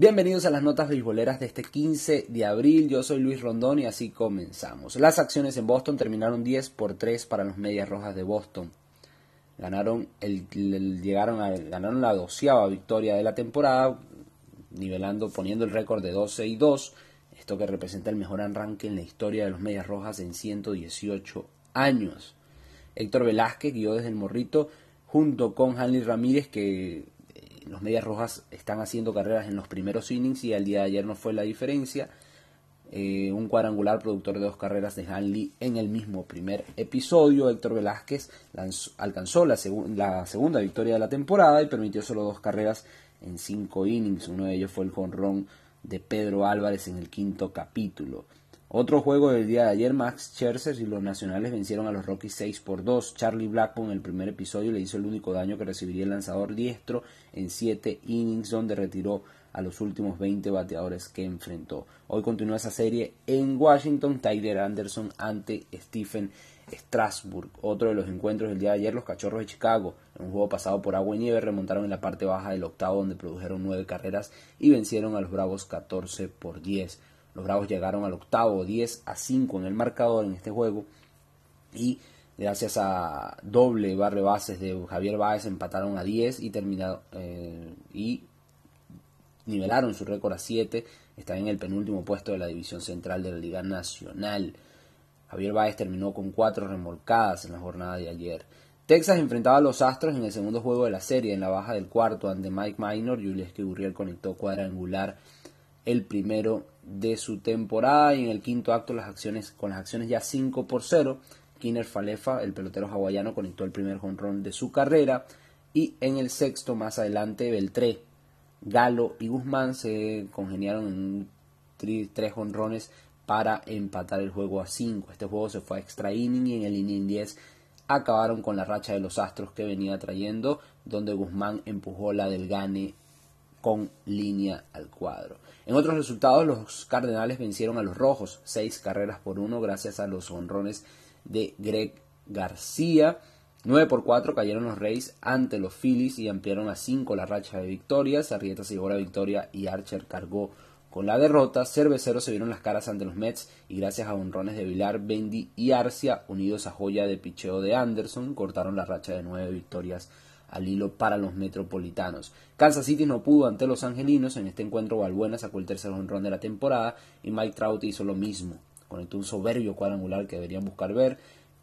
Bienvenidos a las notas beisboleras de este 15 de abril. Yo soy Luis Rondón y así comenzamos. Las acciones en Boston terminaron 10 por 3 para los Medias Rojas de Boston. Ganaron, llegaron a, ganaron la doceava victoria de la temporada, nivelando, poniendo el récord de 12 y 2. Esto que representa el mejor arranque en la historia de los Medias Rojas en 118 años. Héctor Velázquez guió desde el Morrito junto con Hanley Ramírez que los Medias Rojas están haciendo carreras en los primeros innings y al día de ayer no fue la diferencia. Eh, un cuadrangular productor de dos carreras de Hanley en el mismo primer episodio. Héctor Velázquez alcanzó la, la, segunda victoria de la temporada y permitió solo dos carreras en cinco innings. Uno de ellos fue el jonrón de Pedro Álvarez en el quinto capítulo. Otro juego del día de ayer, Max Scherzer y los nacionales vencieron a los Rockies 6 por 2. Charlie Blackmon en el primer episodio le hizo el único daño que recibiría el lanzador diestro en 7 innings donde retiró a los últimos 20 bateadores que enfrentó. Hoy continúa esa serie en Washington, Tyler Anderson ante Stephen Strasburg. Otro de los encuentros del día de ayer, los Cachorros de Chicago, en un juego pasado por agua y nieve, remontaron en la parte baja del octavo donde produjeron 9 carreras y vencieron a los Bravos 14 por 10. Los Bravos llegaron al octavo 10 a 5 en el marcador en este juego y gracias a doble barre bases de Javier Báez empataron a 10 y terminaron eh, y nivelaron su récord a 7. Están en el penúltimo puesto de la división central de la Liga Nacional. Javier Báez terminó con 4 remolcadas en la jornada de ayer. Texas enfrentaba a los Astros en el segundo juego de la serie, en la baja del cuarto, ante Mike Minor. Julius Gurriel conectó cuadrangular el primero de su temporada y en el quinto acto las acciones con las acciones ya 5 por 0 Kiner Falefa, el pelotero hawaiano, conectó el primer jonrón de su carrera y en el sexto más adelante Beltré, Galo y Guzmán se congeniaron en tres jonrones para empatar el juego a 5. Este juego se fue a extra inning y en el inning 10 acabaron con la racha de los Astros que venía trayendo, donde Guzmán empujó la del Gane con línea al cuadro. En otros resultados, los Cardenales vencieron a los Rojos, seis carreras por uno, gracias a los honrones de Greg García. 9 por 4 cayeron los Reyes ante los Phillies y ampliaron a 5 la racha de victorias. Arrieta se llevó la victoria y Archer cargó con la derrota. Cerveceros se vieron las caras ante los Mets y gracias a honrones de Vilar, Bendy y Arcia, unidos a joya de picheo de Anderson, cortaron la racha de 9 victorias al hilo para los metropolitanos. Kansas City no pudo ante los angelinos. En este encuentro, Valbuena sacó el tercer honrón de la temporada y Mike Trout hizo lo mismo. Conectó un soberbio cuadrangular que deberían buscar ver.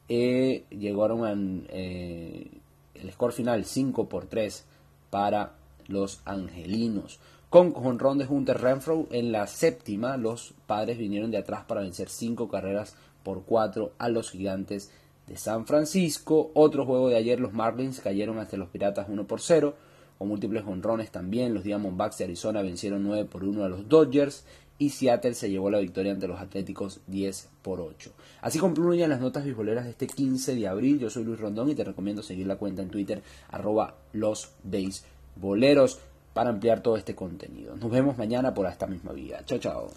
Eh, llegaron a eh, el score final 5 por 3 para los angelinos. Con honrón de Hunter Renfro en la séptima, los padres vinieron de atrás para vencer 5 carreras por 4 a los gigantes de San Francisco. Otro juego de ayer, los Marlins cayeron ante los Piratas 1 por 0, con múltiples honrones también. Los Diamondbacks de Arizona vencieron 9 por 1 a los Dodgers y Seattle se llevó la victoria ante los Atléticos 10 por 8. Así concluyen las notas bisboleras de este 15 de abril. Yo soy Luis Rondón y te recomiendo seguir la cuenta en Twitter arroba los para ampliar todo este contenido. Nos vemos mañana por esta misma vía. Chao, chao.